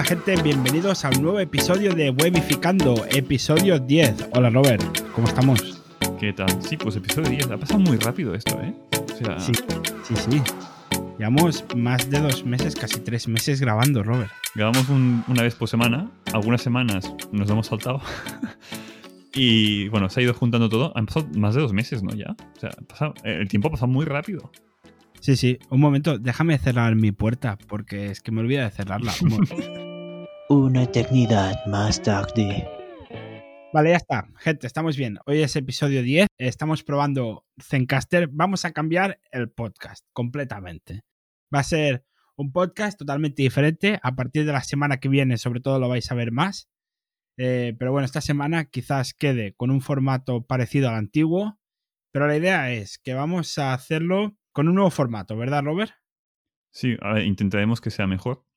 Hola gente, bienvenidos a un nuevo episodio de Webificando, episodio 10. Hola Robert, ¿cómo estamos? ¿Qué tal? Sí, pues episodio 10. Ha pasado muy rápido esto, ¿eh? O sea... Sí, sí, sí. Llevamos más de dos meses, casi tres meses grabando, Robert. Grabamos una vez por semana. Algunas semanas nos hemos saltado. y bueno, se ha ido juntando todo. Han pasado más de dos meses, ¿no? Ya. O sea, el tiempo ha pasado muy rápido. Sí, sí. Un momento, déjame cerrar mi puerta porque es que me olvida de cerrarla. Una eternidad más tarde. Vale, ya está. Gente, estamos bien. Hoy es episodio 10. Estamos probando Zencaster. Vamos a cambiar el podcast completamente. Va a ser un podcast totalmente diferente. A partir de la semana que viene, sobre todo, lo vais a ver más. Eh, pero bueno, esta semana quizás quede con un formato parecido al antiguo. Pero la idea es que vamos a hacerlo con un nuevo formato, ¿verdad, Robert? Sí, intentaremos que sea mejor.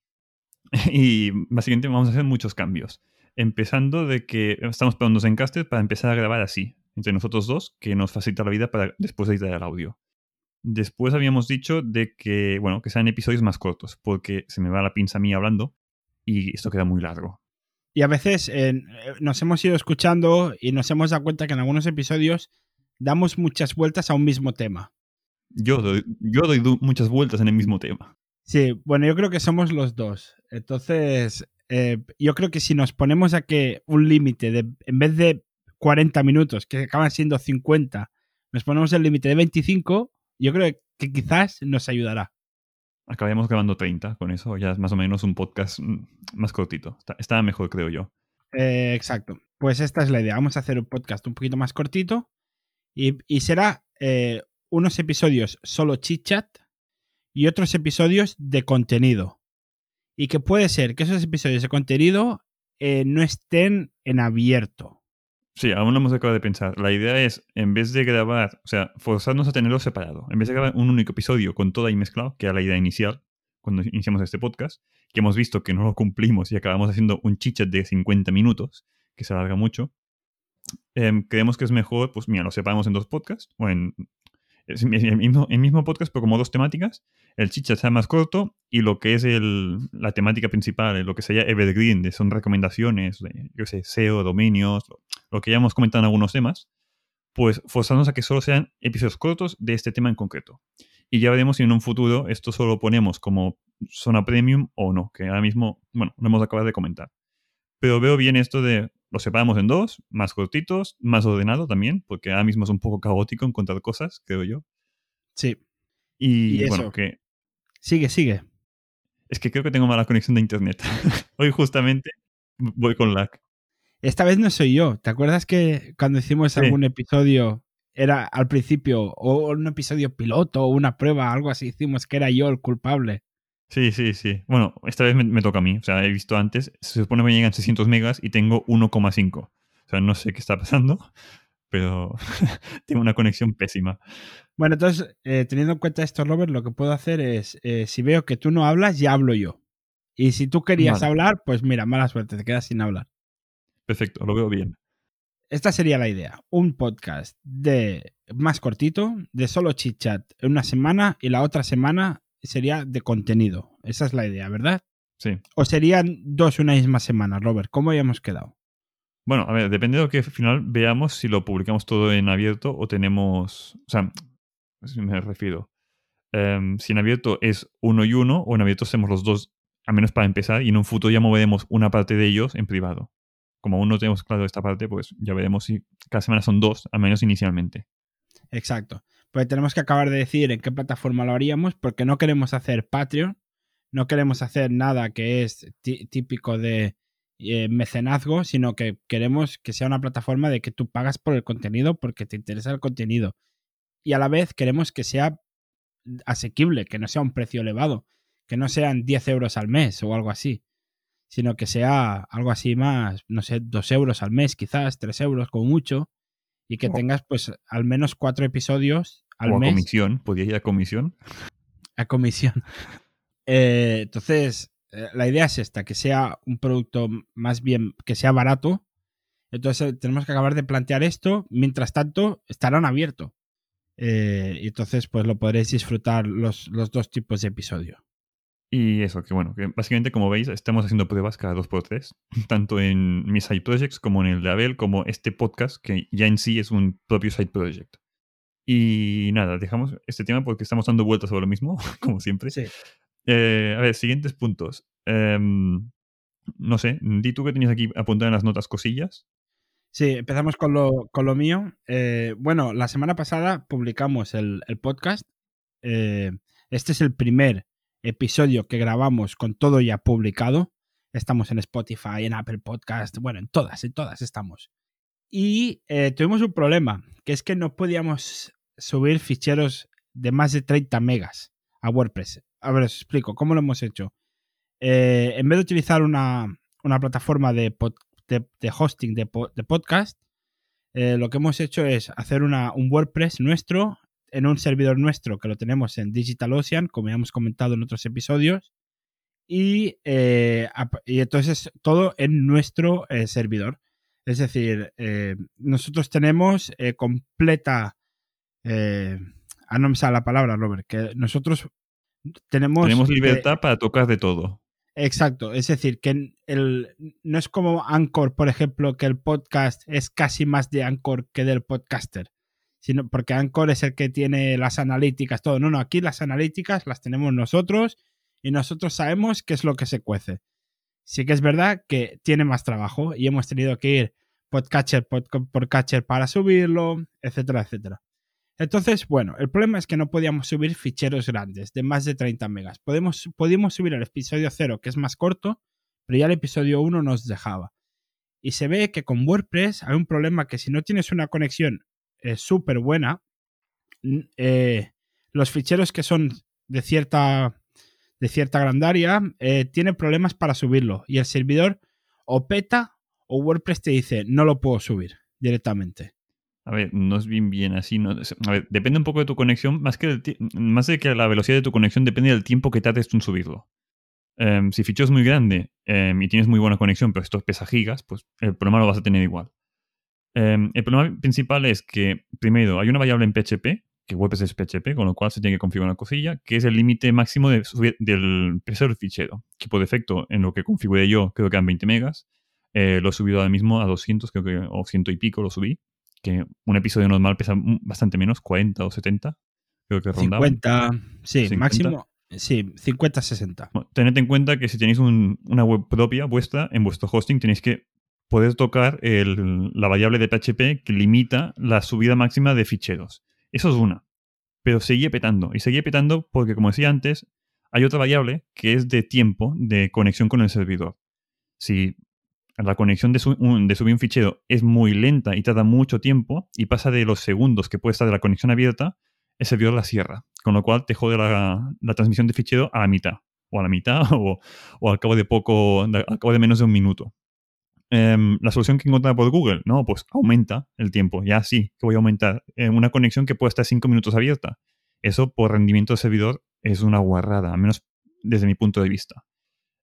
y básicamente vamos a hacer muchos cambios. Empezando de que estamos poniéndonos en Caster para empezar a grabar así, entre nosotros dos, que nos facilita la vida para después editar el audio. Después habíamos dicho de que, bueno, que sean episodios más cortos, porque se me va la pinza a mí hablando y esto queda muy largo. Y a veces eh, nos hemos ido escuchando y nos hemos dado cuenta que en algunos episodios damos muchas vueltas a un mismo tema. Yo doy, yo doy muchas vueltas en el mismo tema. Sí, bueno, yo creo que somos los dos. Entonces, eh, yo creo que si nos ponemos a que un límite de, en vez de 40 minutos, que acaban siendo 50, nos ponemos el límite de 25, yo creo que quizás nos ayudará. Acabemos grabando 30 con eso, ya es más o menos un podcast mm, más cortito. Está, mejor, creo yo. Eh, exacto. Pues esta es la idea. Vamos a hacer un podcast un poquito más cortito y, será eh, unos episodios solo chit chat y otros episodios de contenido. Y que puede ser que esos episodios de contenido eh, no estén en abierto. Sí, aún no hemos acabado de pensar. La idea es, en vez de grabar, o sea, forzarnos a tenerlo separado. En vez de grabar un único episodio con todo ahí mezclado, que era la idea inicial, cuando iniciamos este podcast, que hemos visto que no lo cumplimos y acabamos haciendo un chichat de 50 minutos, que se alarga mucho, em, creemos que es mejor, pues mira, lo separamos en dos podcasts, o en el mismo, el mismo podcast, pero como dos temáticas. El chicha sea más corto y lo que es el, la temática principal, lo que sería Evergreen, de son recomendaciones, de, yo sé, SEO, dominios, lo, que ya hemos comentado en algunos temas, pues forzarnos a que solo sean episodios cortos de este tema en concreto. Y ya veremos si en un futuro esto solo ponemos como zona premium o no, que ahora mismo, bueno, lo hemos acabado de comentar. Pero veo bien esto de lo separamos en dos, más cortitos, más ordenado también, porque ahora mismo es un poco caótico encontrar cosas, creo yo. Sí. Y, bueno, que... Sigue, sigue. Es que creo que tengo mala conexión de internet. Hoy justamente voy con lag. Esta vez no soy yo. ¿Te acuerdas que cuando hicimos algún episodio era al principio o un episodio piloto o una prueba, algo así, hicimos que era yo el culpable? Sí, sí, sí. Bueno, esta vez me, toca a mí. O sea, he visto antes, se supone que me llegan 600 megas y tengo 1,5. O sea, no sé qué está pasando, pero tengo una conexión pésima. Bueno, entonces, eh, teniendo en cuenta esto, Robert, lo que puedo hacer es, eh, si veo que tú no hablas, ya hablo yo. Y si tú querías hablar, pues mira, mala suerte, te quedas sin hablar. Perfecto, lo veo bien. Esta sería la idea. Un podcast de más cortito, de solo chit chat en una semana y la otra semana sería de contenido. Esa es la idea, ¿verdad? Sí. ¿O serían dos una misma semana, Robert? ¿Cómo habíamos quedado? Bueno, a ver, depende de lo que al final veamos si lo publicamos todo en abierto o tenemos. O sea, si me refiero. Em, si en abierto es uno y uno, o en abierto hacemos los dos, al menos para empezar, y en un futuro ya moveremos una parte de ellos en privado. Como aún no tenemos claro esta parte, pues ya veremos si cada semana son dos, al menos inicialmente. Exacto. Pues tenemos que acabar de decir en qué plataforma lo haríamos porque no queremos hacer Patreon, no queremos hacer nada que es típico de eh, mecenazgo, sino que queremos que sea una plataforma de que tú pagas por el contenido porque te interesa el contenido. Y a la vez queremos que sea asequible, que no sea un precio elevado, que no sean 10 euros al mes o algo así, sino que sea algo así más, no sé, 2 euros al mes quizás, 3 euros como mucho, y que tengas pues al menos cuatro episodios o a comisión, podía ir a comisión. A comisión. Eh, entonces, eh, la idea es esta, que sea un producto más bien, que sea barato. Entonces, tenemos que acabar de plantear esto. Mientras tanto, estarán abiertos. Eh, y entonces, pues lo podréis disfrutar los, los dos tipos de episodio. Y eso, que bueno, que básicamente como veis estamos haciendo pruebas cada dos por tres, tanto en mis side projects como en el de Abel, como este podcast que ya en sí es un propio side project. Y nada, dejamos este tema porque estamos dando vueltas sobre lo mismo, como siempre. Sí. Eh, a ver, siguientes puntos. Em, no sé, di tú que tenías aquí apuntado en las notas cosillas. Sí, empezamos con lo, con lo mío. Eh, bueno, la semana pasada publicamos el, el podcast. Eh, este es el primer episodio que grabamos con todo ya publicado. Estamos en Spotify, en Apple Podcast, bueno, en todas, en todas estamos. Y eh, tuvimos un problema, que es que no podíamos subir ficheros de más de 30 megas a WordPress. A ver, os explico, ¿cómo lo hemos hecho? Eh, en vez de utilizar una, una plataforma de, hosting de, de podcast, eh, lo que hemos hecho es hacer una, un WordPress nuestro en un servidor nuestro que lo tenemos en DigitalOcean, como ya hemos comentado en otros episodios, y, y entonces todo en nuestro servidor. Es decir, eh, nosotros tenemos eh, completa... eh, ah, no me sale la palabra, Robert, que nosotros tenemos... Tenemos libertad para tocar de todo. Exacto, es decir, que el, no es como Anchor, por ejemplo, que el podcast es casi más de Anchor que del podcaster, sino porque Anchor es el que tiene las analíticas, todo. No, no, aquí las analíticas las tenemos nosotros y nosotros sabemos qué es lo que se cuece. Sí que es verdad que tiene más trabajo y hemos tenido que ir podcatcher pod- por catcher para subirlo, etcétera, etcétera. Entonces, bueno, el problema es que no podíamos subir ficheros grandes de más de 30 megas. Podemos, podíamos subir el episodio 0, que es más corto, pero ya el episodio 1 nos dejaba. Y se ve que con WordPress hay un problema que si no tienes una conexión eh, súper buena, eh, los ficheros que son de cierta, de cierta grandaria eh, tienen problemas para subirlo. Y el servidor o peta o WordPress te dice no lo puedo subir directamente. A ver, no es bien bien así. No, a ver, depende un poco de tu conexión. Más, que más de que la velocidad de tu conexión depende del tiempo que tardes tú en subirlo. Em, si fichero es muy grande em, y tienes muy buena conexión, pero esto pesa gigas, pues el problema lo vas a tener igual. Em, el problema principal es que, primero, hay una variable en PHP, que WordPress es PHP, con lo cual se tiene que configurar una cosilla, que es el límite máximo de subir- del peso del fichero. Que por defecto, en lo que configuré yo, creo que eran 20 megas. Eh, lo he subido ahora mismo a 200, creo que, o 100 y pico lo subí. Que un episodio normal pesa bastante menos, 40 o 70. Creo que rondaba. 50, sí, 50. máximo, sí, 50-60. Bueno, tened en cuenta que si tenéis un- una web propia vuestra, en vuestro hosting tenéis que poder tocar el- la variable de PHP que limita la subida máxima de ficheros. Eso es una. Pero seguía petando. Y seguía petando porque, como decía antes, hay otra variable que es de tiempo de conexión con el servidor. Si la conexión de, su- subir un fichero es muy lenta y tarda mucho tiempo y pasa de los segundos que puede estar de la conexión abierta, el servidor la cierra. Con lo cual te jode la, transmisión de fichero a la mitad. O a la mitad o, o al cabo de poco, al cabo de menos de un minuto. Em, la solución que encontraba por Google, no, pues aumenta el tiempo. Ya sí, que voy a aumentar. Eh, una conexión que puede estar 5 minutos abierta. Eso por rendimiento del servidor es una guarrada, al menos desde mi punto de vista.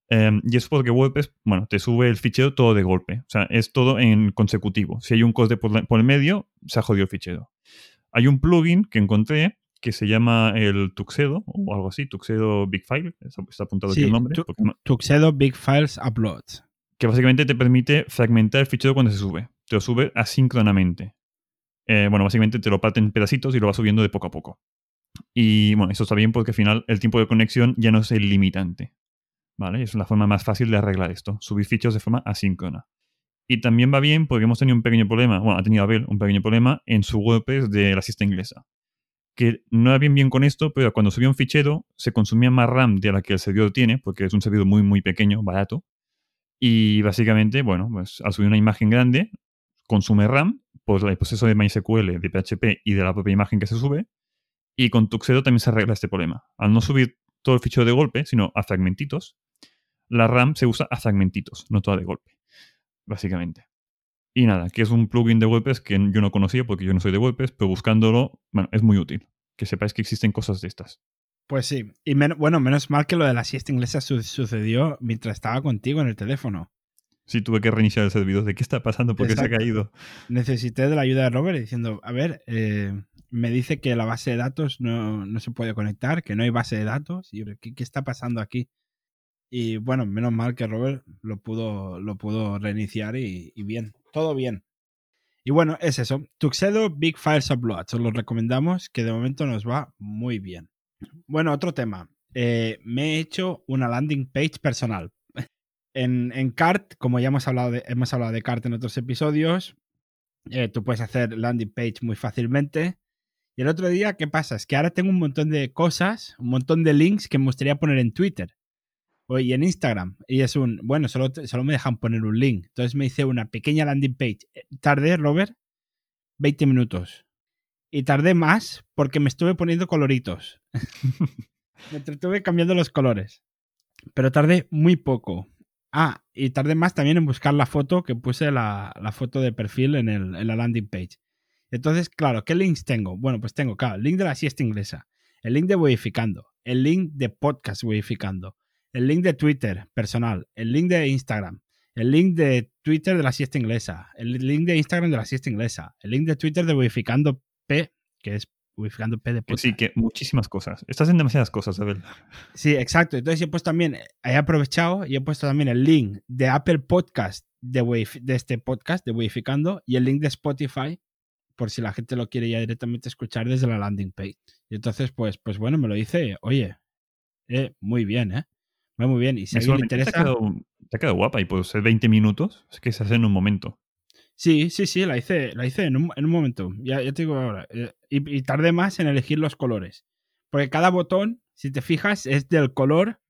Em, y es porque WordPress, bueno, te sube el fichero todo de golpe. O sea, es todo en consecutivo. Si hay un coste por, la- por el medio, se ha jodido el fichero. Hay un plugin que encontré que se llama el Tuxedo o algo así, Tuxedo Big File, está apuntado aquí el nombre, tu- porque no- Tuxedo Big Files Upload. Que básicamente te permite fragmentar el fichero cuando se sube. Te lo sube asíncronamente. Eh, bueno, básicamente te lo parte en pedacitos y lo va subiendo de poco a poco. Y bueno, eso está bien porque al final el tiempo de conexión ya no es el limitante. ¿Vale? Es la forma más fácil de arreglar esto. Subir ficheros de forma asíncrona. Y también va bien porque hemos tenido un pequeño problema, bueno, ha tenido Abel un pequeño problema en su WordPress de la siesta inglesa. Que no era bien bien con esto, pero cuando subía un fichero se consumía más RAM de la que el servidor tiene, porque es un servidor muy, muy pequeño, barato. Y básicamente, bueno, pues al subir una imagen grande, consume RAM por el proceso de MySQL, de PHP y de la propia imagen que se sube. Y con Tuxedo también se arregla este problema. Al no subir todo el fichero de golpe, sino a fragmentitos, la RAM se usa a fragmentitos, no toda de golpe, básicamente. Y nada, que es un plugin de WordPress que yo no conocía porque yo no soy de WordPress, pero buscándolo, bueno, es muy útil. Que sepáis que existen cosas de estas. Pues sí. Y men- bueno, menos mal que lo de la siesta inglesa su- sucedió mientras estaba contigo en el teléfono. Sí, tuve que reiniciar el servidor. ¿De qué está pasando? ¿Por qué se ha caído? Necesité de la ayuda de Robert diciendo, a ver, eh, me dice que la base de datos no, no se puede conectar, que no hay base de datos. Y ¿qué, qué está pasando aquí? Y bueno, menos mal que Robert lo pudo, lo pudo reiniciar y, y bien, todo bien. Y bueno, es eso. Tuxedo Big Files Upload. Os lo recomendamos, que de momento nos va muy bien. Bueno, otro tema. Eh, me he hecho una landing page personal. En, Cart, como ya hemos hablado de, hemos hablado de Cart en otros episodios, eh, tú puedes hacer landing page muy fácilmente. Y el otro día, ¿qué pasa? Es que ahora tengo un montón de cosas, un montón de links que me gustaría poner en Twitter y en Instagram. Y es un, bueno, solo, solo me dejan poner un link. Entonces me hice una pequeña landing page. Eh, Tardé, Robert, 20 minutos. Y tardé más porque me estuve poniendo coloritos. me entretuve cambiando los colores. Pero tardé muy poco. Ah, y tardé más también en buscar la foto que puse la, la foto de perfil en, el, en la landing page. Entonces, claro, ¿qué links tengo? Bueno, pues tengo, claro, el link de la siesta inglesa, el link de Wodificando, el link de podcast Wodificando, el link de Twitter personal, el link de Instagram, el link de Twitter de la siesta inglesa, el link de Instagram de la siesta inglesa, el link de Twitter de Wodificando P, que es Wodificando P de podcast. Sí, que muchísimas cosas. Estás en demasiadas cosas, Abel. Sí, exacto. Entonces he puesto también, he aprovechado y he puesto también el link de Apple Podcast de, Wave, de este podcast de Wodificando y el link de Spotify por si la gente lo quiere ya directamente escuchar desde la landing page. Y entonces, pues, pues bueno, me lo dice, oye, eh, muy bien, ¿eh? Va muy bien. Y si a alguien le interesa... Te ha, quedado, te ha quedado guapa y puede ser 20 minutos. Es que se hace en un momento. Sí, sí, sí, la hice, la hice en, un, en un momento. Ya, ya, te digo ahora. Eh, y, y, tardé más en elegir los colores. Porque cada botón, si te fijas, es del color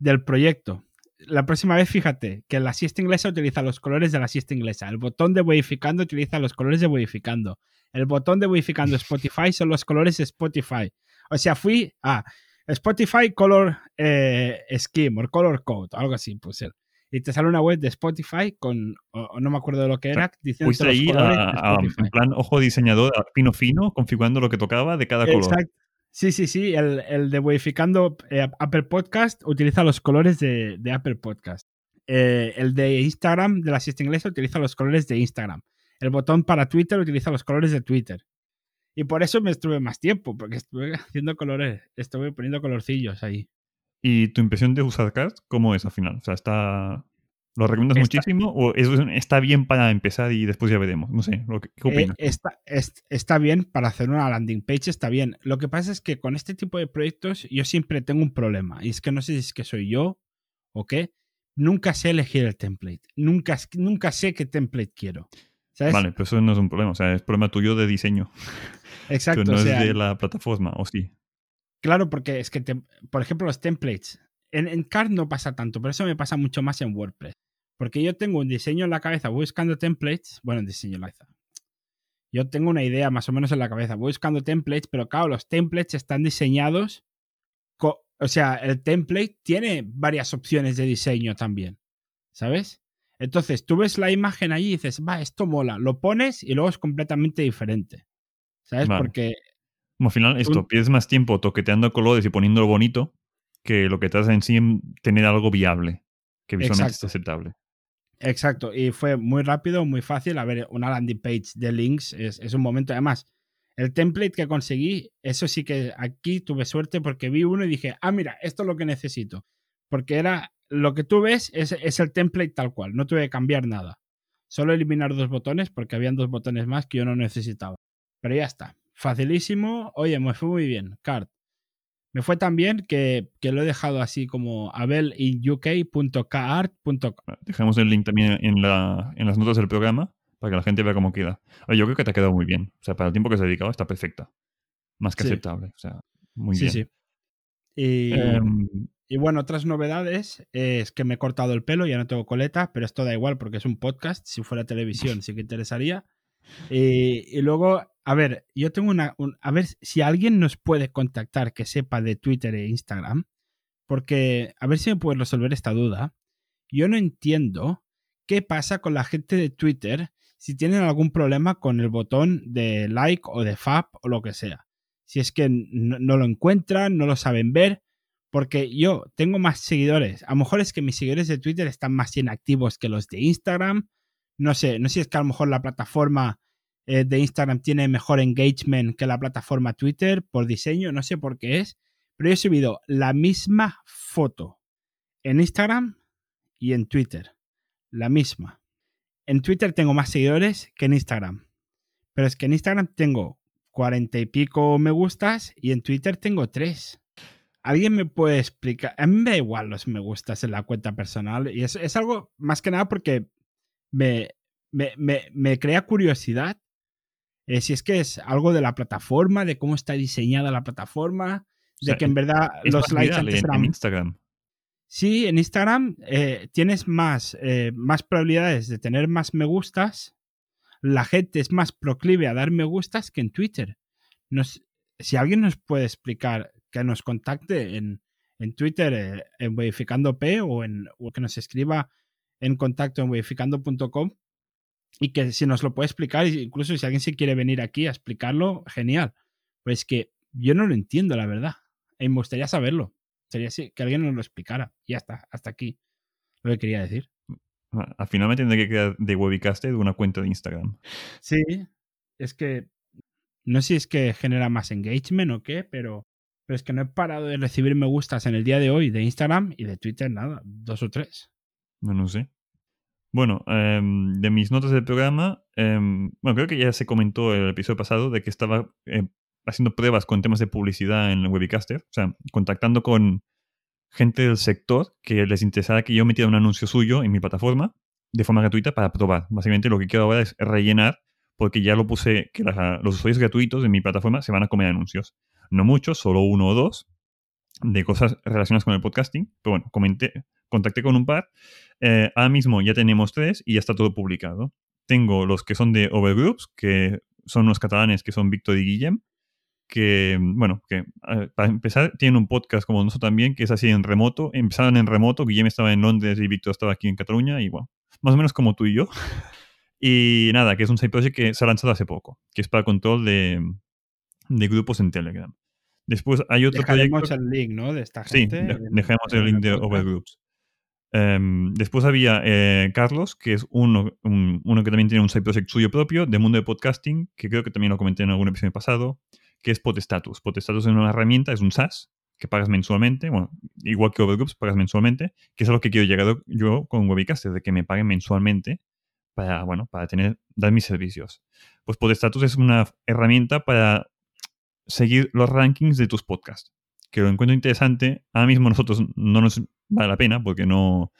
del proyecto. La próxima vez, fíjate, que la siesta inglesa utiliza los colores de la siesta inglesa. El botón de Wodificando utiliza los colores de Wodificando. El botón de Wodificando Spotify son los colores de Spotify. O sea, fui a Spotify Color eh, Scheme o Color Code, algo así, pues y te sale una web de Spotify con, o, no me acuerdo de lo que era, diciendo Fuiste ahí a, a, en plan ojo diseñador, fino fino, configurando lo que tocaba de cada color. Exacto. Sí, sí, sí, el, el de Wodificando eh, Apple Podcast utiliza los colores de, de Apple Podcast. Eh, el de Instagram, de la siesta inglesa, utiliza los colores de Instagram. El botón para Twitter utiliza los colores de Twitter. Y por eso me estuve más tiempo, porque estuve haciendo colores, estuve poniendo colorcillos ahí. ¿Y tu impresión de usar Card cómo es al final? O sea, está... ¿Lo recomiendas está, muchísimo o es, está bien para empezar y después ya veremos? No sé, ¿qué, qué opinas? Eh, está, es, está bien para hacer una landing page, está bien. Lo que pasa es que con este tipo de proyectos yo siempre tengo un problema y es que no sé si es que soy yo o qué. Nunca sé elegir el template. Nunca, nunca sé qué template quiero. ¿sabes? Vale, pero eso no es un problema. O sea, es problema tuyo de diseño. Exacto. que no o sea, es de la plataforma, ¿o sí? Claro, porque es que, te, por ejemplo, los templates. En, en Card no pasa tanto, pero eso me pasa mucho más en WordPress. Porque yo tengo un diseño en la cabeza, voy buscando templates. Bueno, un diseño en la cabeza. Yo tengo una idea más o menos en la cabeza, voy buscando templates, pero claro, los templates están diseñados. O sea, el template tiene varias opciones de diseño también. ¿Sabes? Entonces, tú ves la imagen allí y dices, va, esto mola. Lo pones y luego es completamente diferente. ¿Sabes? Vale. Porque. Como al final, esto, pierdes más tiempo toqueteando colores y poniéndolo bonito que lo que te hace en sí en tener algo viable, que visualmente esté aceptable. Exacto, y fue muy rápido, muy fácil. A ver, una landing page de links es, es, un momento. Además, el template que conseguí, eso sí que aquí tuve suerte porque vi uno y dije, ah, mira, esto es lo que necesito. Porque era lo que tú ves es, es el template tal cual, no tuve que cambiar nada. Solo eliminar dos botones porque habían dos botones más que yo no necesitaba. Pero ya está, facilísimo. Oye, me fue muy bien, Card. Me fue tan bien que, que, lo he dejado así como abelinuk.kart.com. Dejamos el link también en, la, en, las notas del programa para que la gente vea cómo queda. Oye, yo creo que te ha quedado muy bien. O sea, para el tiempo que se ha dedicado está perfecta. Más que sí. aceptable. O sea, muy sí, bien. Sí, y, um, y, bueno, otras novedades es que me he cortado el pelo, ya no tengo coleta, pero esto da igual porque es un podcast. Si fuera televisión sí que interesaría. Y, y luego a ver, yo tengo una. Un, a ver si alguien nos puede contactar que sepa de Twitter e Instagram, porque a ver si me puedes resolver esta duda. Yo no entiendo qué pasa con la gente de Twitter si tienen algún problema con el botón de like o de fab o lo que sea. Si es que no, no lo encuentran, no lo saben ver, porque yo tengo más seguidores. A lo mejor es que mis seguidores de Twitter están más inactivos que los de Instagram. No sé, no sé si es que a lo mejor la plataforma eh, de Instagram tiene mejor engagement que la plataforma Twitter por diseño, no sé por qué es, pero yo he subido la misma foto en Instagram y en Twitter. La misma. En Twitter tengo más seguidores que en Instagram. Pero es que en Instagram tengo cuarenta y pico me gustas y en Twitter tengo tres. ¿Alguien me puede explicar? A mí me da igual los me gustas en la cuenta personal y es, es algo más que nada porque me, me, me, me crea curiosidad eh, si es que es algo de la plataforma, de cómo está diseñada la plataforma, O de que en verdad Es los likes antes en, eran en Instagram. Sí, en Instagram eh, tienes más, eh, más probabilidades de tener más me gustas. La gente es más proclive a dar me gustas que en Twitter. Nos- si alguien nos puede explicar que nos contacte en, en Twitter, eh, en Verificando P o, en, o que nos escriba en contacto en verificando.com y que si nos lo puede explicar, incluso si alguien se quiere venir aquí a explicarlo, genial. Pues que yo no lo entiendo, la verdad. Y me gustaría saberlo. Sería así, que alguien nos lo explicara. Y ya está, hasta aquí lo que quería decir. Al final me tendré que crear de Webicaster una cuenta de Instagram. Sí, es que no sé si es que genera más engagement o qué, pero, pero es que no he parado de recibir me gustas en el día de hoy de Instagram y de Twitter, nada, dos o tres. No, no sé. Bueno, em, de mis notas del programa, em, bueno, creo que ya se comentó el episodio pasado de que estaba eh, haciendo pruebas con temas de publicidad en Webicaster, o sea, contactando con gente del sector que les interesara que yo metiera un anuncio suyo en mi plataforma de forma gratuita para probar. Básicamente lo que quiero ahora es rellenar, porque ya lo puse, que los usuarios gratuitos de mi plataforma se van a comer anuncios. No muchos, solo uno o dos, de cosas relacionadas con el podcasting. Pero bueno, comenté, contacté con un par. Eh, ahora mismo ya tenemos tres y ya está todo publicado. Tengo los que son de Overgroups, que son unos catalanes que son Víctor y Guillem, que, bueno, que para empezar tienen un podcast como nosotros también, que es así en remoto. Empezaron en remoto, Guillem estaba en Londres y Víctor estaba aquí en Cataluña, y bueno, más o menos como tú y yo. Y nada, que es un side project que se ha lanzado hace poco, que es para control de, de grupos en Telegram. Después hay otro Dejaremos proyecto. el link, ¿no? De esta Sí, gente. de- dejemos el link de. Overgroups. Em, después había eh, Carlos, que es uno, un- uno que también tiene un side project suyo propio de mundo de podcasting, que creo que también lo comenté en algún episodio pasado, que es Podestatus. Podestatus es una herramienta, es un SaaS que pagas mensualmente, bueno, igual que Overgroups, pagas mensualmente, que es a lo que quiero llegar yo con Webicaster, de que me paguen mensualmente para, bueno, para tener, dar mis servicios. Pues Podestatus es una herramienta para seguir los rankings de tus podcasts que lo encuentro interesante. Ahora mismo nosotros no nos vale la pena porque no,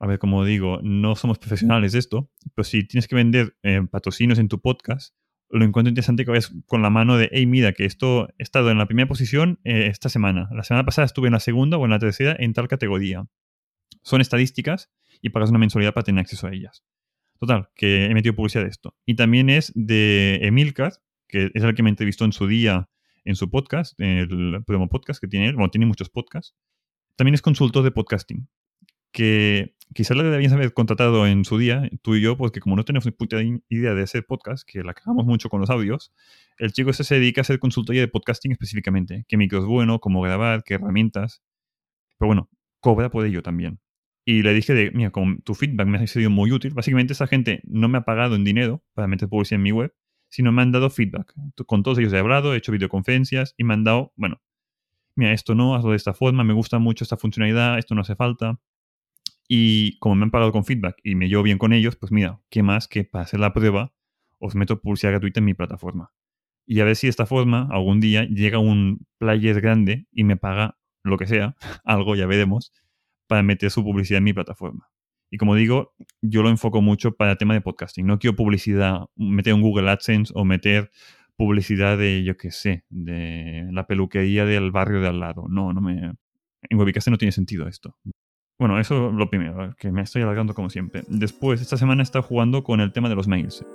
a ver, como digo, no somos profesionales de esto, pero si tienes que vender eh, patrocinios en tu podcast, lo encuentro interesante que vayas con la mano de, hey, mira, que esto he estado en la primera posición eh, esta semana. La semana pasada estuve en la segunda o en la tercera en tal categoría. Son estadísticas y pagas una mensualidad para tener acceso a ellas. Total, que he metido publicidad de esto. Y también es de Emilcar, que es el que me entrevistó en su día en su podcast, en el promo podcast que tiene él, bueno, tiene muchos podcasts. También es consultor de podcasting, que quizás le debías haber contratado en su día, tú y yo, porque como no tenemos ni puta idea de hacer podcast, que la cagamos mucho con los audios, el chico ese se dedica a hacer consultoría de podcasting específicamente, qué micro es bueno, cómo grabar, qué herramientas. Pero bueno, cobra por ello también. Y le dije de, mira, con tu feedback me ha sido muy útil. Básicamente esa gente no me ha pagado en dinero para meter publicidad en mi web, sino me han dado feedback. Con todos ellos he hablado, he hecho videoconferencias y me han dado, bueno, mira, esto no, hazlo de esta forma, me gusta mucho esta funcionalidad, esto no hace falta. Y como me han pagado con feedback y me llevo bien con ellos, pues mira, ¿qué más que para hacer la prueba os meto publicidad gratuita en mi plataforma? Y a ver si de esta forma algún día llega un player grande y me paga lo que sea, algo ya veremos, para meter su publicidad en mi plataforma. Y como digo, yo lo enfoco mucho para el tema de podcasting. No quiero publicidad, meter un Google AdSense o meter publicidad de, yo qué sé, de la peluquería del barrio de al lado. No, no me... En Webcast no tiene sentido esto. Bueno, eso es lo primero, que me estoy alargando como siempre. Después, esta semana estado jugando con el tema de los mails.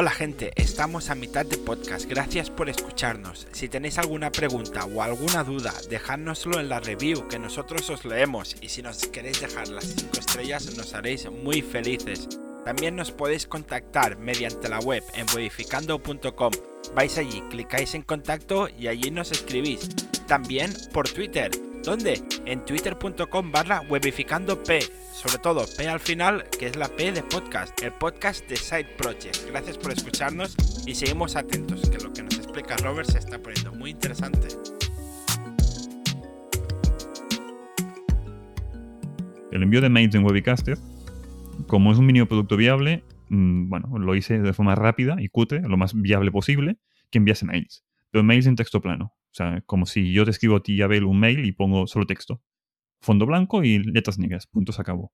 Hola gente, estamos a mitad de podcast, gracias por escucharnos. Si tenéis alguna pregunta o alguna duda, dejádnoslo en la review que nosotros os leemos y si nos queréis dejar las 5 estrellas nos haréis muy felices. También nos podéis contactar mediante la web en modificando.com. Vais allí, clicáis en contacto y allí nos escribís. También por Twitter. ¿Dónde? En twitter.com barra webificandop. Sobre todo P al final, que es la P de podcast, el podcast de Side Project. Gracias por escucharnos y seguimos atentos, que lo que nos explica Robert se está poniendo muy interesante. El envío de mails en Webicaster, como es un mínimo producto viable, mm, bueno, lo hice de forma rápida y cutre, lo más viable posible, que enviase mails. Pero mails en texto plano. O sea, como si yo te escribo a ti, Abel, un mail y pongo solo texto. Fondo blanco y letras negras. Punto, se acabó.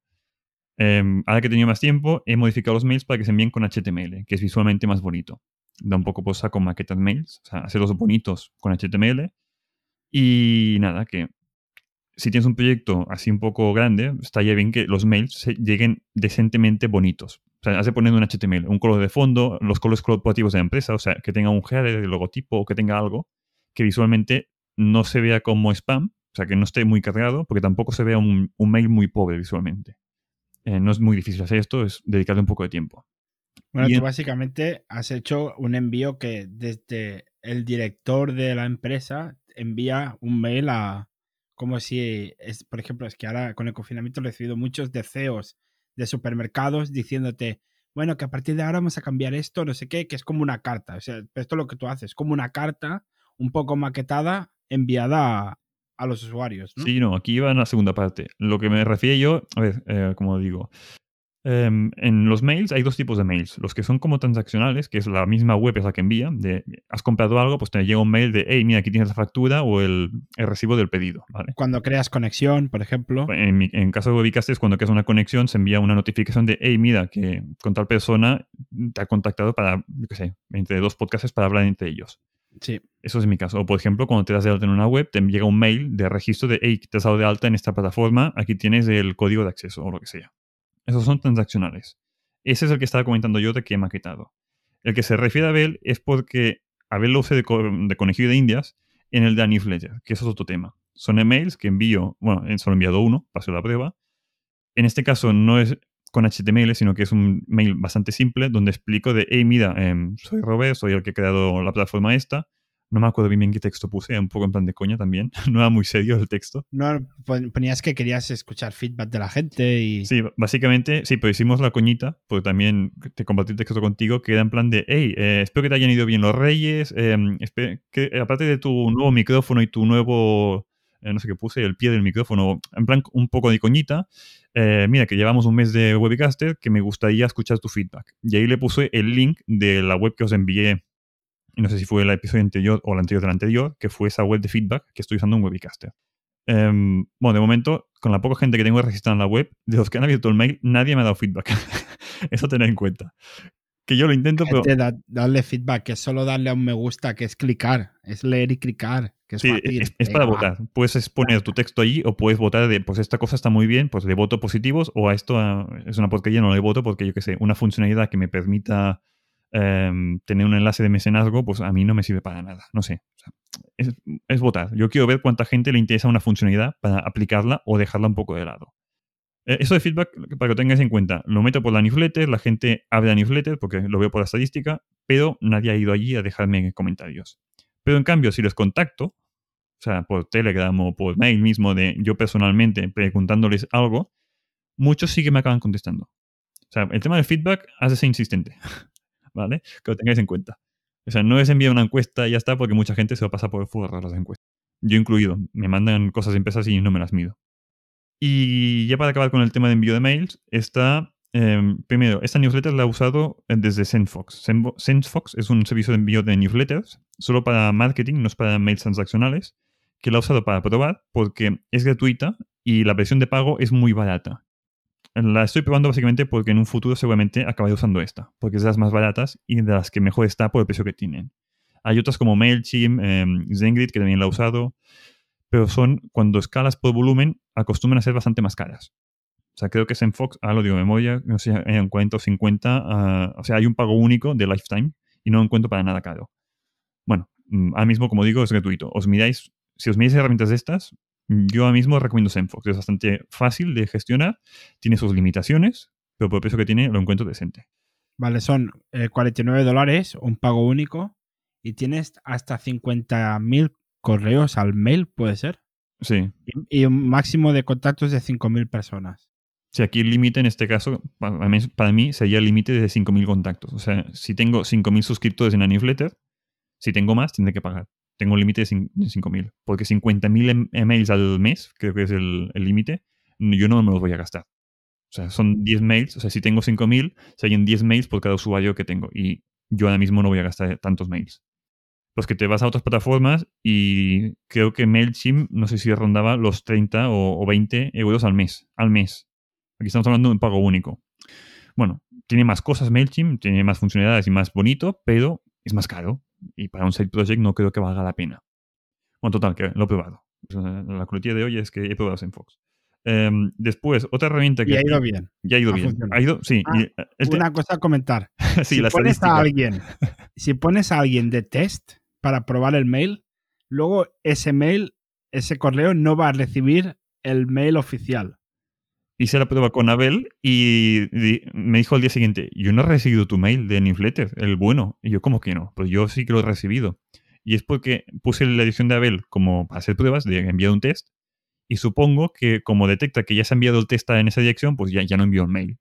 Em, ahora que he tenido más tiempo, he modificado los mails para que se envíen con HTML, que es visualmente más bonito. Da un poco por saco maquetas mails, o sea, hacerlos bonitos con HTML. Y nada, que si tienes un proyecto así un poco grande, estaría bien que los mails se lleguen decentemente bonitos. O sea, has de poner un HTML, un color de fondo, los colores corporativos de la empresa, o sea, que tenga un header, el logotipo o que tenga algo que visualmente no se vea como spam, o sea, que no esté muy cargado, porque tampoco se vea un, un mail muy pobre visualmente. Eh, no es muy difícil hacer esto, es dedicarle un poco de tiempo. Bueno, Y tú en- básicamente has hecho un envío que desde el director de la empresa envía un mail a como si es, por ejemplo, es que ahora con el confinamiento he recibido muchos deseos de supermercados diciéndote, bueno, que a partir de ahora vamos a cambiar esto, no sé qué, que es como una carta. O sea, esto es lo que tú haces, como una carta un poco maquetada enviada a, a los usuarios, ¿no? Sí, no, aquí va en la segunda parte. Lo que me refiero yo, a ver, eh, como digo, em, en los mails hay dos tipos de mails. Los que son como transaccionales, que es la misma web es la que envía, de has comprado algo, pues te llega un mail de, hey, mira, aquí tienes la factura o el, el recibo del pedido, ¿vale? Cuando creas conexión, por ejemplo. En, mi- en caso de Webicast es cuando creas una conexión, se envía una notificación de, hey, mira, que con tal persona te ha contactado para, yo qué sé, entre dos podcasts para hablar entre ellos. Sí. Eso es mi caso. O, por ejemplo, cuando te das de alta en una web, te llega un mail de registro de, hey, te has dado de alta en esta plataforma, aquí tienes el código de acceso o lo que sea. Esos son transaccionales. Ese es el que estaba comentando yo de que he maquetado. El que se refiere a Abel es porque Abel lo usé de, co- de conejillo de indias en el de newsletter, que eso es otro tema. Son emails que envío, bueno, eh, solo he enviado uno, paso la prueba. En este caso no es con HTML, sino que es un mail bastante simple donde explico de, hey, mira, em, soy Robert, soy el que ha creado la plataforma esta. No me acuerdo bien, bien qué texto puse, un poco en plan de coña también. no era muy serio el texto. No, pon- ponías que querías escuchar feedback de la gente y... Sí, básicamente, sí, pero hicimos la coñita, porque también te compartí el texto contigo, que era en plan de, hey, eh, espero que te hayan ido bien los reyes, eh, que eh, aparte de tu nuevo micrófono y tu nuevo, eh, no sé qué puse, el pie del micrófono, en plan un poco de coñita, eh, mira, que llevamos un mes de Webicaster, que me gustaría escuchar tu feedback. Y ahí le puse el link de la web que os envié, no sé si fue el episodio anterior o el anterior del anterior, que fue esa web de feedback que estoy usando en Webicaster. Em, bueno, de momento, con la poca gente que tengo registrada en la web, de los que han abierto el mail, nadie me ha dado feedback. Eso tener en cuenta. Que yo lo intento, pero Gente, da- darle feedback, que es solo darle a un me gusta, que es clicar, es leer y clicar, que es sí, fácil. es, es para votar. Puedes poner tu texto allí o puedes votar de, pues esta cosa está muy bien, pues le voto positivos o a esto es una porquería, no le voto porque yo qué sé, una funcionalidad que me permita em, tener un enlace de mecenazgo, pues a mí no me sirve para nada. No sé. O sea, es, es votar. Yo quiero ver cuánta gente le interesa una funcionalidad para aplicarla o dejarla un poco de lado. Eh, Eso de feedback, para que lo tengáis en cuenta, lo meto por la newsletter, la gente abre la newsletter porque lo veo por la estadística, pero nadie ha ido allí a dejarme comentarios. Pero en cambio, si les contacto, o sea, por Telegram o por mail mismo, de yo personalmente preguntándoles algo, muchos sí que me acaban contestando. O sea, el tema del feedback hace ser insistente, ¿vale? Que lo tengáis en cuenta. O sea, no es enviar una encuesta y ya está, porque mucha gente se va a pasar por el furro las encuestas. Yo incluido. Me mandan cosas de empresas y no me las mido. Y ya para acabar con el tema de envío de mails, está. Eh, primero, esta newsletter la he usado eh, desde SendFox. SendFox es un servicio de envío de newsletters, solo para marketing, no es para mails transaccionales, que la he usado para probar porque es gratuita y la versión de pago es muy barata. La estoy probando básicamente porque en un futuro seguramente acabaré usando esta, porque es de las más baratas y de las que mejor está por el precio que tienen. Hay otras como MailChimp, eh, Zengrid, que también la he usado, pero son, cuando escalas por volumen, acostumbran a ser bastante más caras. O sea, creo que es en Fox, ah, lo digo de memoria, no sé, en 40 o 50, ah, o sea, hay un pago único de lifetime y no lo encuentro para nada caro. Bueno, mm, ahora mismo, como digo, es gratuito. Os miráis, si os miráis herramientas de estas, mm, yo ahora mismo recomiendo Zenfox. Es bastante fácil de gestionar, tiene sus limitaciones, pero por el precio que tiene lo encuentro decente. Vale, son eh, 49 dólares, un pago único, y tienes hasta 50.000 correos al mail, puede ser, Sí, y, y un máximo de contactos de 5.000 personas. Sí, aquí el límite en este caso, para mí, para mí sería el límite de 5.000 contactos. O sea, si tengo 5.000 suscriptores en la newsletter, si tengo más, tendré que pagar. Tengo un límite de cin- de 5.000. Porque 50.000 em- emails al mes, creo que es el límite, yo no me los voy a gastar. O sea, son 10 mails. O sea, si tengo 5.000, serían 10 mails por cada usuario que tengo. Y yo ahora mismo no voy a gastar tantos mails. Pues que te vas a otras plataformas y creo que MailChimp, no sé si rondaba los 30 o, o 20 euros al mes. Al mes. Aquí estamos hablando de un pago único. Bueno, tiene más cosas MailChimp, tiene más funcionalidades y más bonito, pero es más caro. Y para un side project no creo que valga la pena. Bueno, total, que lo he probado. La culetilla de hoy es que he probado Zenfox. Em, después, otra herramienta que... Y ha ido bien. Ya ha ido ha bien. Ha ido, sí. Ah, y, eh, el te- Una cosa a comentar. sí, si la pones a alguien, si pones a alguien de test para probar el mail, luego ese mail, ese correo no va a recibir el mail oficial. Hice la prueba con Abel y me dijo al día siguiente, yo no he recibido tu mail de newsletter, el bueno. Y yo, ¿cómo que no? Pues yo sí que lo he recibido. Y es porque puse la edición de Abel como para hacer pruebas, de enviar un test, y supongo que como detecta que ya se ha enviado el test en esa dirección, pues ya, ya no envió el mail.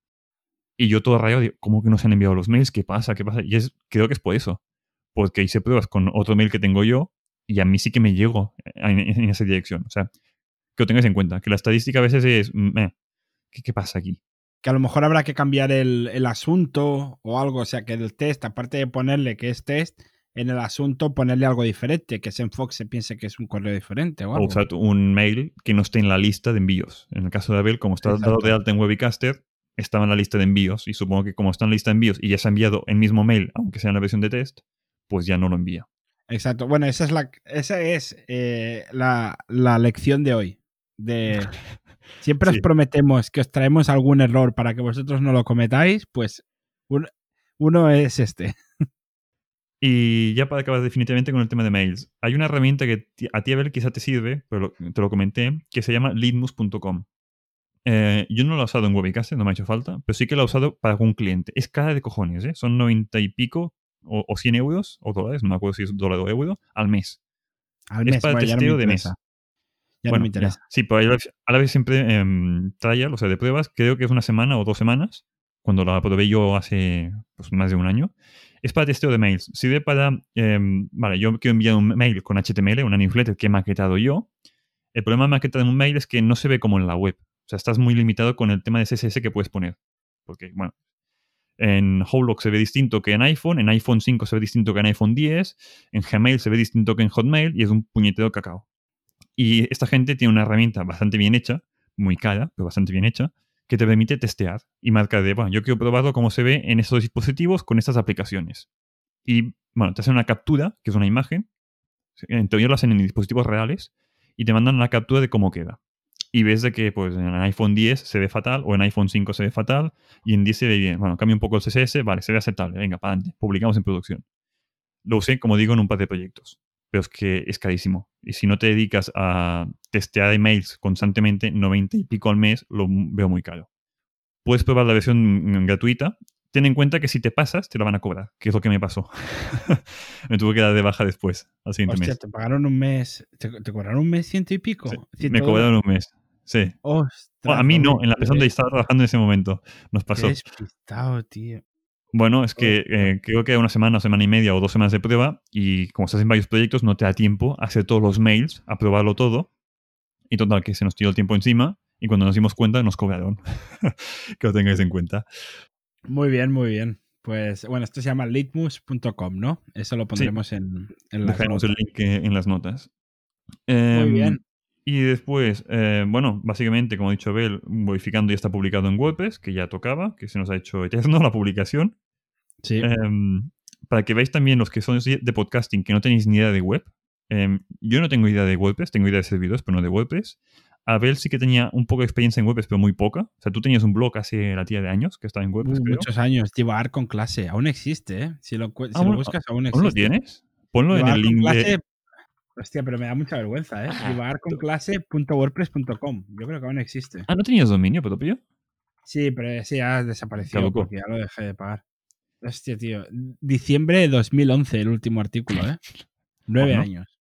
Y yo todo rayado, digo, ¿cómo que no se han enviado los mails? ¿Qué pasa? ¿Qué pasa? Y es, creo que es por eso. Porque hice pruebas con otro mail que tengo yo y a mí sí que me llego en, en esa dirección. O sea, que lo tengáis en cuenta, que la estadística a veces es, mm, eh, ¿qué, qué pasa aquí? Que a lo mejor habrá que cambiar el, el asunto o algo. O sea, que el test, aparte de ponerle que es test, en el asunto ponerle algo diferente, que Zenfox se piense que es un correo diferente o O algo. usar un mail que no esté en la lista de envíos. En el caso de Abel, como está dado Exacto. de alta en Webicaster, estaba en la lista de envíos. Y supongo que como está en la lista de envíos y ya se ha enviado el mismo mail, aunque sea en la versión de test, pues ya no lo envía. Exacto. Bueno, esa es la, esa es, eh, la, la lección de hoy. De, siempre Sí. os prometemos que os traemos algún error para que vosotros no lo cometáis, pues un- uno es este. Y ya para acabar definitivamente con el tema de mails. Hay una herramienta que a ti, Abel, quizá te sirve, pero lo- te lo comenté, que se llama litmus.com. Eh, yo no lo he usado en Webicaster, no me ha hecho falta, pero sí que lo he usado para algún cliente. Es cara de cojones, ¿eh? Son 90 y pico o, o 100 euros o dólares, no me acuerdo si es dólar o euro, al mes. Al Es para testeo de mes. interesa. Ya Bueno, no me interesa. ya. Sí, a la vez- siempre em, trial, o sea, de pruebas, creo que es una semana o dos semanas, cuando la probé yo hace pues, más de un año. Es para testeo de mails. Sirve para, em, vale, yo quiero enviar un mail con HTML, una newsletter que he maquetado yo. El problema de maquetar un mail es que no se ve como en la web. O sea, estás muy limitado con el tema de CSS que puedes poner. Porque, bueno, en Outlook se ve distinto que en iPhone, en iPhone 5 se ve distinto que en iPhone 10, en Gmail se ve distinto que en Hotmail y es un puñetero cacao. Y esta gente tiene una herramienta bastante bien hecha, muy cara, pero bastante bien hecha, que te permite testear y marcar de, bueno, yo quiero probarlo cómo se ve en estos dispositivos con estas aplicaciones. Y, bueno, te hacen una captura, que es una imagen, en lo hacen en dispositivos reales, y te mandan la captura de cómo queda. Y ves de que pues, en iPhone 10 se ve fatal, o en iPhone 5 se ve fatal, y en 10 se ve bien. Bueno, cambia un poco el CSS, vale, se ve aceptable, venga, para adelante, publicamos en producción. Lo usé, como digo, en un par de proyectos pero es que es carísimo. Y si no te dedicas a testear emails constantemente, 90 y pico al mes, lo veo muy caro. Puedes probar la versión mm, gratuita. Ten en cuenta que si te pasas, te la van a cobrar, que es lo que me pasó. me tuve que dar de baja después, al siguiente Hostia, mes. te pagaron un mes. ¿Te, te cobraron un mes ciento y pico? Sí, ¿Ciento me cobraron un mes. Sí. Ostras, Bueno, a mí no, en la persona donde qué- estaba trabajando en ese momento nos qué pasó. despistado, tío. Bueno, es que eh, creo que una semana, semana y media o dos semanas de prueba y como estás en varios proyectos no te da tiempo a hacer todos los mails, a probarlo todo. Y total, que se nos tiró el tiempo encima y cuando nos dimos cuenta nos cobraron. que lo tengáis en cuenta. Muy bien, muy bien. Pues bueno, esto se llama litmus.com, ¿no? Eso lo pondremos en, en las Dejaremos el link en las notas. Muy Em, bien. Y después, eh, bueno, básicamente, como ha dicho Abel, modificando ya está publicado en WordPress, que ya tocaba, que se nos ha hecho eterno la publicación. Sí. Em, para que veáis también los que son de podcasting, que no tenéis ni idea de web. em, yo no tengo idea de WordPress, tengo idea de servidores, pero no de WordPress. Abel sí que tenía un poco de experiencia en WordPress, pero muy poca. O sea, tú tenías un blog hace la tía de años que estaba en WordPress, Uh, muchos años. Llevar con clase. Aún existe, ¿eh? Si lo, si lo buscas, aún existe. ¿Aún lo tienes? Ponlo en el link clase. de... Hostia, pero me da mucha vergüenza, ¿eh? Llevar con clase.wordpress.com. Yo creo que aún existe. Ah, ¿no tenías dominio, propio? Sí, pero sí, ya desapareció Caducó. porque ya lo dejé de pagar. Hostia, tío. Diciembre de 2011, el último artículo, ¿eh? Nueve Bueno, años.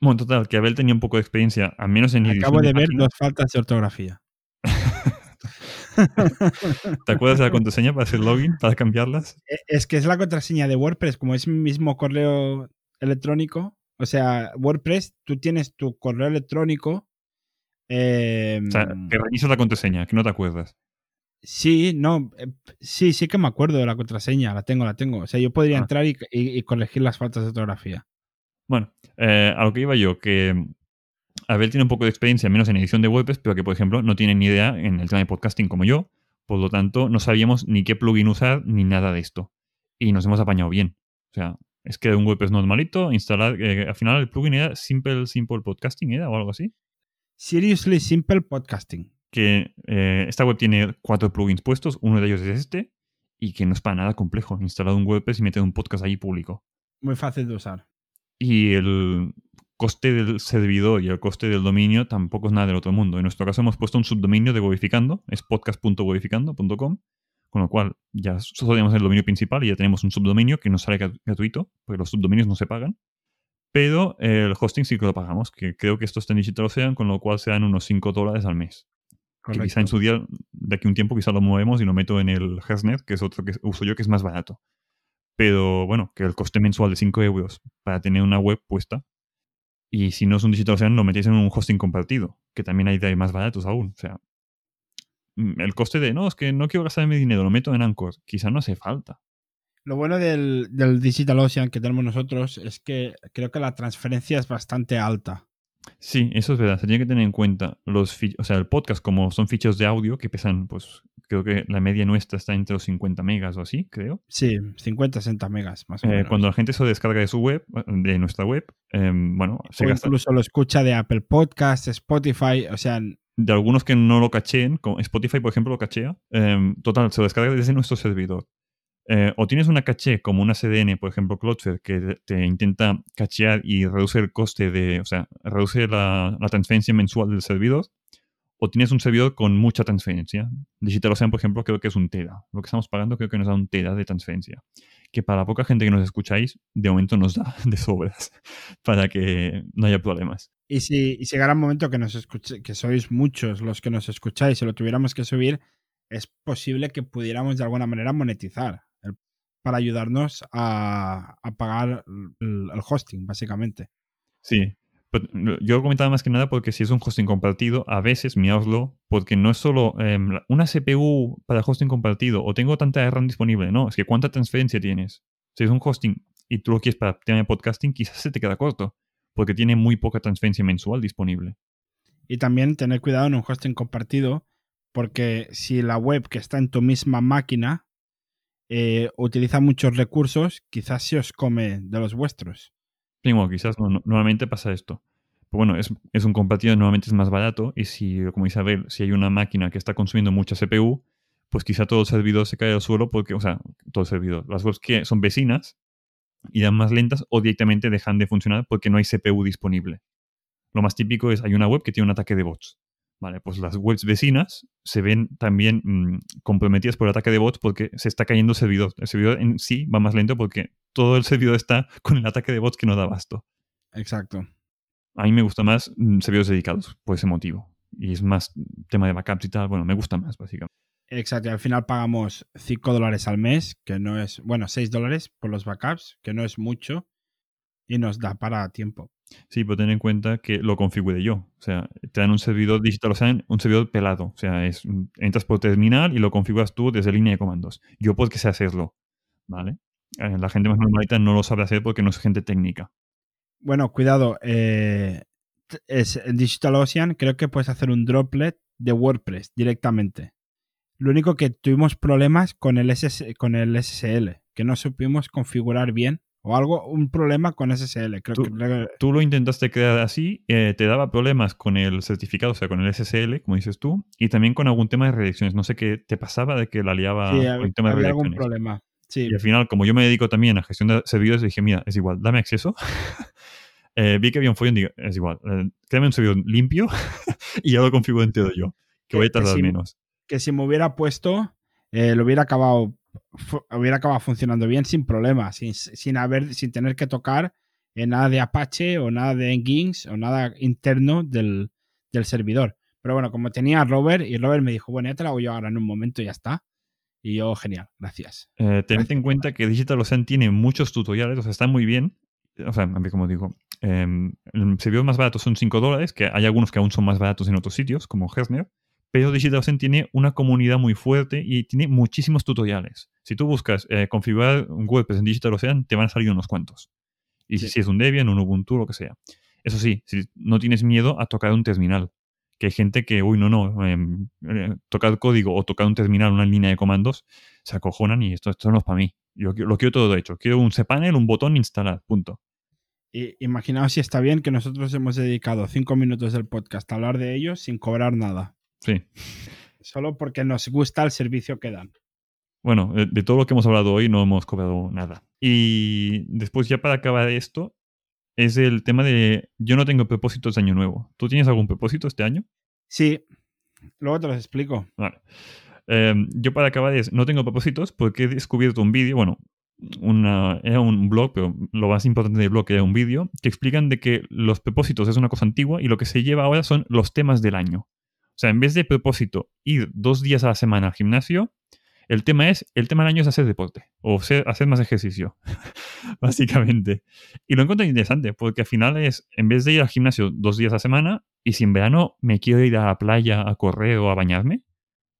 Bueno, total, que Abel tenía un poco de experiencia, al menos en Acabo de ver dos faltas de ortografía. ¿Te acuerdas de la contraseña para hacer login, para cambiarlas? E- Es que es la contraseña de WordPress, como es mi mismo correo electrónico. O sea, WordPress, tú tienes tu correo electrónico. eh, O sea, que reinicies la contraseña, que no te acuerdas. Sí, no, eh, sí, sí que me acuerdo de la contraseña, la tengo, la tengo. O sea, yo podría Ah. entrar y, y- y corregir las faltas de ortografía. Bueno, eh, a lo que iba yo, que Abel tiene un poco de experiencia, menos en edición de WordPress, pero que, por ejemplo, no tiene ni idea en el tema de podcasting como yo. Por lo tanto, no sabíamos ni qué plugin usar ni nada de esto. Y nos hemos apañado bien. O sea, es que un WordPress normalito, instalar. eh, al final, el plugin era Simple Simple Podcasting, ¿era? O algo así. Seriously Simple Podcasting. Que eh, esta web tiene cuatro plugins puestos, uno de ellos es este, y que no es para nada complejo. Instalar un WordPress y meter un podcast ahí público. Muy fácil de usar. y el coste del servidor y el coste del dominio tampoco es nada del otro mundo. En nuestro caso hemos puesto un subdominio de Wodificando, es podcast.wodificando.com, con lo cual ya solo tenemos el dominio principal y ya tenemos un subdominio que nos sale grat- gratuito, porque los subdominios no se pagan. Pero el hosting sí que lo pagamos, que creo que esto está en Digital Ocean, con lo cual se dan unos 5 dólares al mes. Que quizá en su día, de aquí a un tiempo, quizá lo movemos y lo meto en el HersNet, que es otro que uso yo, que es más barato. Pero bueno, que el coste mensual de 5 euros para tener una web puesta. Y si no es un Digital Ocean, lo metéis en un hosting compartido, que también hay de más baratos aún. O sea, mm, el coste de, no, es que no quiero gastar mi dinero, lo meto en Anchor. Quizá no hace falta. Lo bueno del, del Digital Ocean que tenemos nosotros es que creo que la transferencia es bastante alta. Sí, eso es verdad. Se tiene que tener en cuenta los o sea, el podcast, como son ficheros de audio que pesan, pues creo que la media nuestra está entre los 50 megas o así, creo. Sí, 50, 60 megas más o Eh, menos. cuando la gente se descarga de su web, de nuestra web, em, bueno, se o gasta. incluso lo escucha de Apple Podcast, Spotify, o sea, De algunos que no lo cacheen, como Spotify, por ejemplo, lo cachea. em, total, se lo descarga desde nuestro servidor. Eh, o tienes una caché como una CDN, por ejemplo, Cloudflare, que te- te intenta cachear y reduce el coste de, o sea, reduce la, la transferencia mensual del servidor, o tienes un servidor con mucha transferencia. Digital Ocean, por ejemplo, creo que es un tera. Lo que estamos pagando creo que nos da un tera de transferencia. Que para poca gente que nos escucháis, de momento nos da de sobras, para que no haya problemas. y si, y llegara un momento que nos escuche, que sois muchos los que nos escucháis y lo tuviéramos que subir, es posible que pudiéramos de alguna manera monetizar para ayudarnos a, a pagar el, el hosting, básicamente. Sí. Pero no, yo comentaba más que nada porque si es un hosting compartido, a veces miradlo, porque no es solo em, una CPU para hosting compartido o tengo tanta RAM disponible, no, es que cuánta transferencia tienes. Si es un hosting y tú lo quieres para tema de podcasting, quizás se te queda corto, porque tiene muy poca transferencia mensual disponible. Y también tener cuidado en un hosting compartido, porque si la web que está en tu misma máquina eh, utiliza muchos recursos, quizás se os come de los vuestros. Sí, bueno, quizás no- no- normalmente pasa esto. Bueno, es, un compartido, normalmente es más barato y si, como dice Abel, si hay una máquina que está consumiendo mucha CPU, pues quizá todo el servidor se cae al suelo porque, o sea, todo el servidor, las webs que son vecinas irán más lentas o directamente dejan de funcionar porque no hay CPU disponible. Lo más típico es, hay una web que tiene un ataque de bots. Vale, pues las webs vecinas se ven también mm, comprometidas por el ataque de bots porque se está cayendo el servidor. El servidor en sí va más lento porque todo el servidor está con el ataque de bots que no da abasto. Exacto. A mí me gusta más mm, servidores dedicados por ese motivo. Y es más tema de backups y tal. Bueno, me gusta más, básicamente. Exacto, y al final pagamos 5 dólares al mes, que no es, bueno, 6 dólares por los backups, que no es mucho, y nos da para tiempo. Sí, pero ten en cuenta que lo configure yo. O sea, te dan un servidor digital, un servidor pelado. O sea, es, entras por terminal y lo configuras tú desde línea de comandos. Yo porque sé hacerlo. ¿Vale? Eh, La gente más normalita no lo sabe hacer porque no es gente técnica. Bueno, cuidado, eh, en DigitalOcean creo que puedes hacer un droplet de WordPress directamente. Lo único que tuvimos problemas con el SSL, que no supimos configurar bien, o algo, un problema con SSL. Creo Tú- que, Tú lo intentaste crear así, eh, te daba problemas con el certificado, o sea, con el SSL, como dices tú, y también con algún tema de redirecciones. No sé qué te pasaba de que la liaba sí, con el tema de había algún redirecciones. problema. Sí, Y al final, como yo me dedico también a gestión de servidores, dije, mira, es igual, dame acceso. Eh, vi que había un follón, digo, es igual, eh, créame un servidor limpio y ya lo configuro entero yo, que voy a Que- que tardar sí. menos. que si me hubiera puesto, eh, lo hubiera acabado, hubiera acabado funcionando bien sin problema, sin, sin haber, sin tener que tocar eh, nada de Apache o nada de Nginx o nada interno del, del servidor. Pero bueno, como tenía a Robert y Robert me dijo, bueno, ya te la hago yo ahora en un momento y ya está. Y yo, genial, gracias. Eh, tened en cuenta que Digital Ocean tiene muchos tutoriales, o sea, están muy bien. O sea, como digo, eh, el servidor más barato son 5 dólares, que hay algunos que aún son más baratos en otros sitios, como Hersner, pero Digital Ocean tiene una comunidad muy fuerte y tiene muchísimos tutoriales. Si tú buscas eh, configurar un WordPress en Digital Ocean, te van a salir unos cuantos. Y Sí. si es un Debian, un Ubuntu, lo que sea. Eso sí, si no tienes miedo a tocar un terminal. Que hay gente que, uy, no, no, em, eh, tocar código o tocar un terminal, una línea de comandos, se acojonan y esto, esto no es para mí. Yo lo quiero todo hecho. Quiero un cPanel, un botón, instalar, punto. Y imaginaos si está bien que nosotros hemos dedicado cinco minutos del podcast a hablar de ellos sin cobrar nada. Sí. Solo porque nos gusta el servicio que dan. Bueno, de, todo lo que hemos hablado hoy no hemos cobrado nada. Y después ya para acabar esto, es el tema de yo no tengo propósitos de año nuevo. ¿Tú tienes algún propósito este año? Sí, luego te los explico. Vale. Eh, yo para acabar es, no tengo propósitos porque he descubierto un vídeo, bueno, una, era un blog, pero lo más importante del blog era un vídeo, que explican de que los propósitos es una cosa antigua y lo que se lleva ahora son los temas del año. O sea, en vez de propósito ir dos días a la semana al gimnasio, el tema es, el tema del año es hacer deporte o ser- hacer más ejercicio, básicamente. Y lo encuentro interesante porque al final es, en vez de ir al gimnasio dos días a la semana, y si en verano me quiero ir a la playa a correr o a bañarme,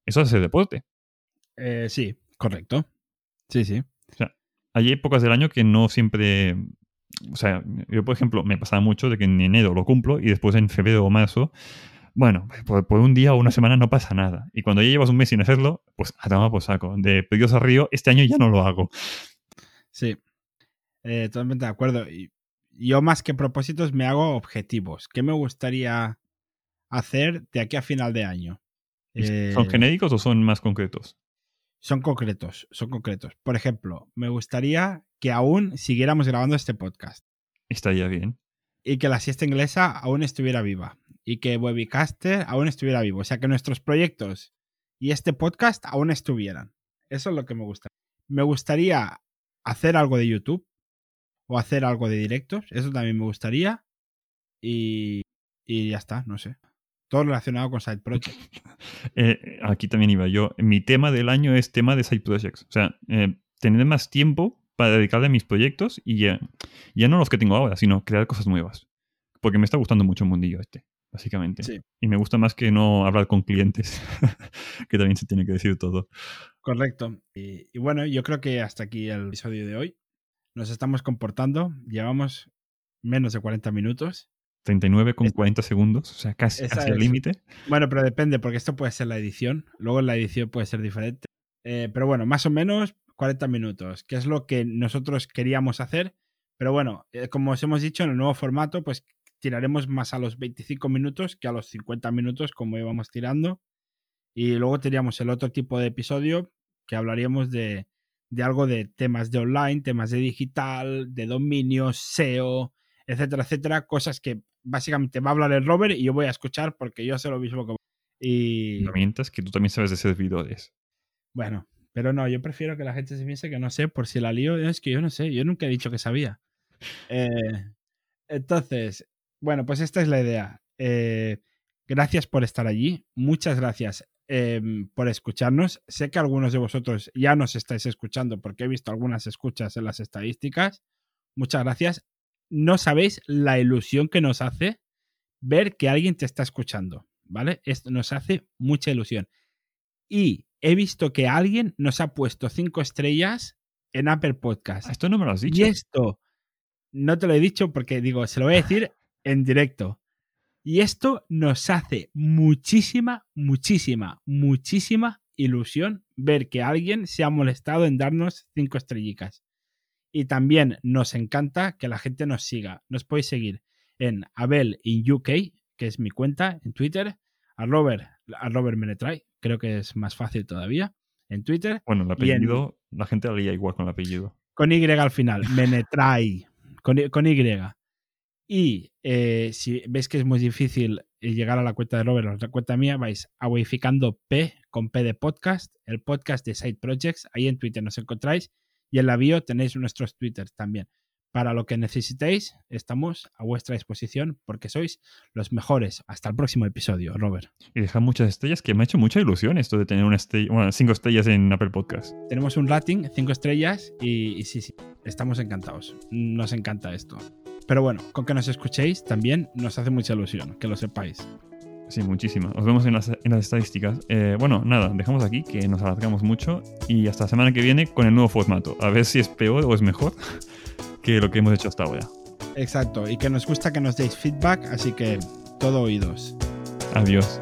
eso es hacer deporte. Eh, sí, correcto. Sí, sí. Hay épocas del año que no siempre. O sea, yo, por ejemplo, me pasaba mucho de que en enero lo cumplo y después en febrero o marzo, bueno, por, por un día o una semana no pasa nada. Y cuando ya llevas un mes sin hacerlo, pues a tomar por saco. De pedidos a río, este año ya no lo hago. Sí. Eh, totalmente de acuerdo. Y yo más que propósitos me hago objetivos. ¿Qué me gustaría hacer de aquí a final de año? Eh, ¿Son genéricos o son más concretos? Son concretos, son concretos. Por ejemplo, me gustaría que aún siguiéramos grabando este podcast Estaría bien. y que la siesta inglesa aún estuviera viva y que Webicaster aún estuviera vivo. O sea, que nuestros proyectos y este podcast aún estuvieran. Eso es lo que me gusta. Me gustaría hacer algo de YouTube o hacer algo de directos. Eso también me gustaría. Y, y ya está, no sé. Todo relacionado con Side Project. Eh, aquí también iba yo. Mi tema del año es tema de side projects. O sea, eh, tener más tiempo para dedicarle a mis proyectos y ya, ya no los que tengo ahora, sino crear cosas nuevas. Porque me está gustando mucho el mundillo este, básicamente. Sí. Y me gusta más que no hablar con clientes, que también se tiene que decir todo. Correcto. Y, y bueno, yo creo que hasta aquí el episodio de hoy. Nos estamos comportando. Llevamos menos de 40 minutos. 39 con Es- 40 segundos, o sea, casi, al es. límite. Bueno, pero depende, porque esto puede ser la edición. Luego la edición puede ser diferente. Eh, pero bueno, más o menos 40 minutos, que es lo que nosotros queríamos hacer. Pero bueno, eh, como os hemos dicho, en el nuevo formato, pues tiraremos más a los 25 minutos que a los 50 minutos, como íbamos tirando. Y luego tendríamos el otro tipo de episodio que hablaríamos de, de algo de temas de online, temas de digital, de dominios, SEO, etcétera, etcétera. Cosas que básicamente va a hablar el Robert y yo voy a escuchar porque yo sé lo mismo que y No mientas que tú también sabes de servidores. bueno, pero no, yo prefiero que la gente se piense que no sé, por si la lío, es que yo no sé, yo nunca he dicho que sabía. Eh, entonces, bueno, pues esta es la idea. Eh, gracias por estar allí, muchas gracias eh, por escucharnos. Sé que algunos de vosotros ya nos estáis escuchando porque he visto algunas escuchas en las estadísticas. Muchas gracias. No sabéis la ilusión que nos hace ver que alguien te está escuchando, ¿vale? Esto nos hace mucha ilusión. Y he visto que alguien nos ha puesto cinco estrellas en Apple Podcast. Ah, esto no me lo has Y dicho. esto no te lo he dicho porque digo, se lo voy a decir en directo. Y esto nos hace muchísima, muchísima, muchísima ilusión ver que alguien se ha molestado en darnos cinco estrellitas. Y también nos encanta que la gente nos siga. Nos podéis seguir en Abel in UK, que es mi cuenta en Twitter, a Robert, a Robert Menetray, creo que es más fácil todavía, en Twitter, Bueno, el en- apellido, la gente la leía igual con el apellido. con Y al final, Menetray, con, con Y. Y eh, si veis que es muy difícil eh, llegar a la cuenta de Robert la cuenta mía, vais a Wificando P con P de podcast, el podcast de Side Projects, ahí en Twitter nos encontráis y en la bio tenéis nuestros Twitters también. Para lo que necesitéis, estamos a vuestra disposición porque sois los mejores. Hasta el próximo episodio, Robert. Y dejar muchas estrellas, que me ha hecho mucha ilusión esto de tener una estrella, bueno, cinco estrellas en Apple Podcast. Tenemos un rating, cinco estrellas, y, y sí, sí, estamos encantados. Nos encanta esto. Pero bueno, con que nos escuchéis también nos hace mucha ilusión, que lo sepáis. Sí, muchísima. Os vemos en las, en las estadísticas. Eh, bueno, nada, dejamos aquí, que nos alargamos mucho. Y hasta la semana que viene con el nuevo formato. A ver si es peor o es mejor que lo que hemos hecho hasta ahora. Exacto, y que nos gusta que nos deis feedback, así que todo oídos. Adiós.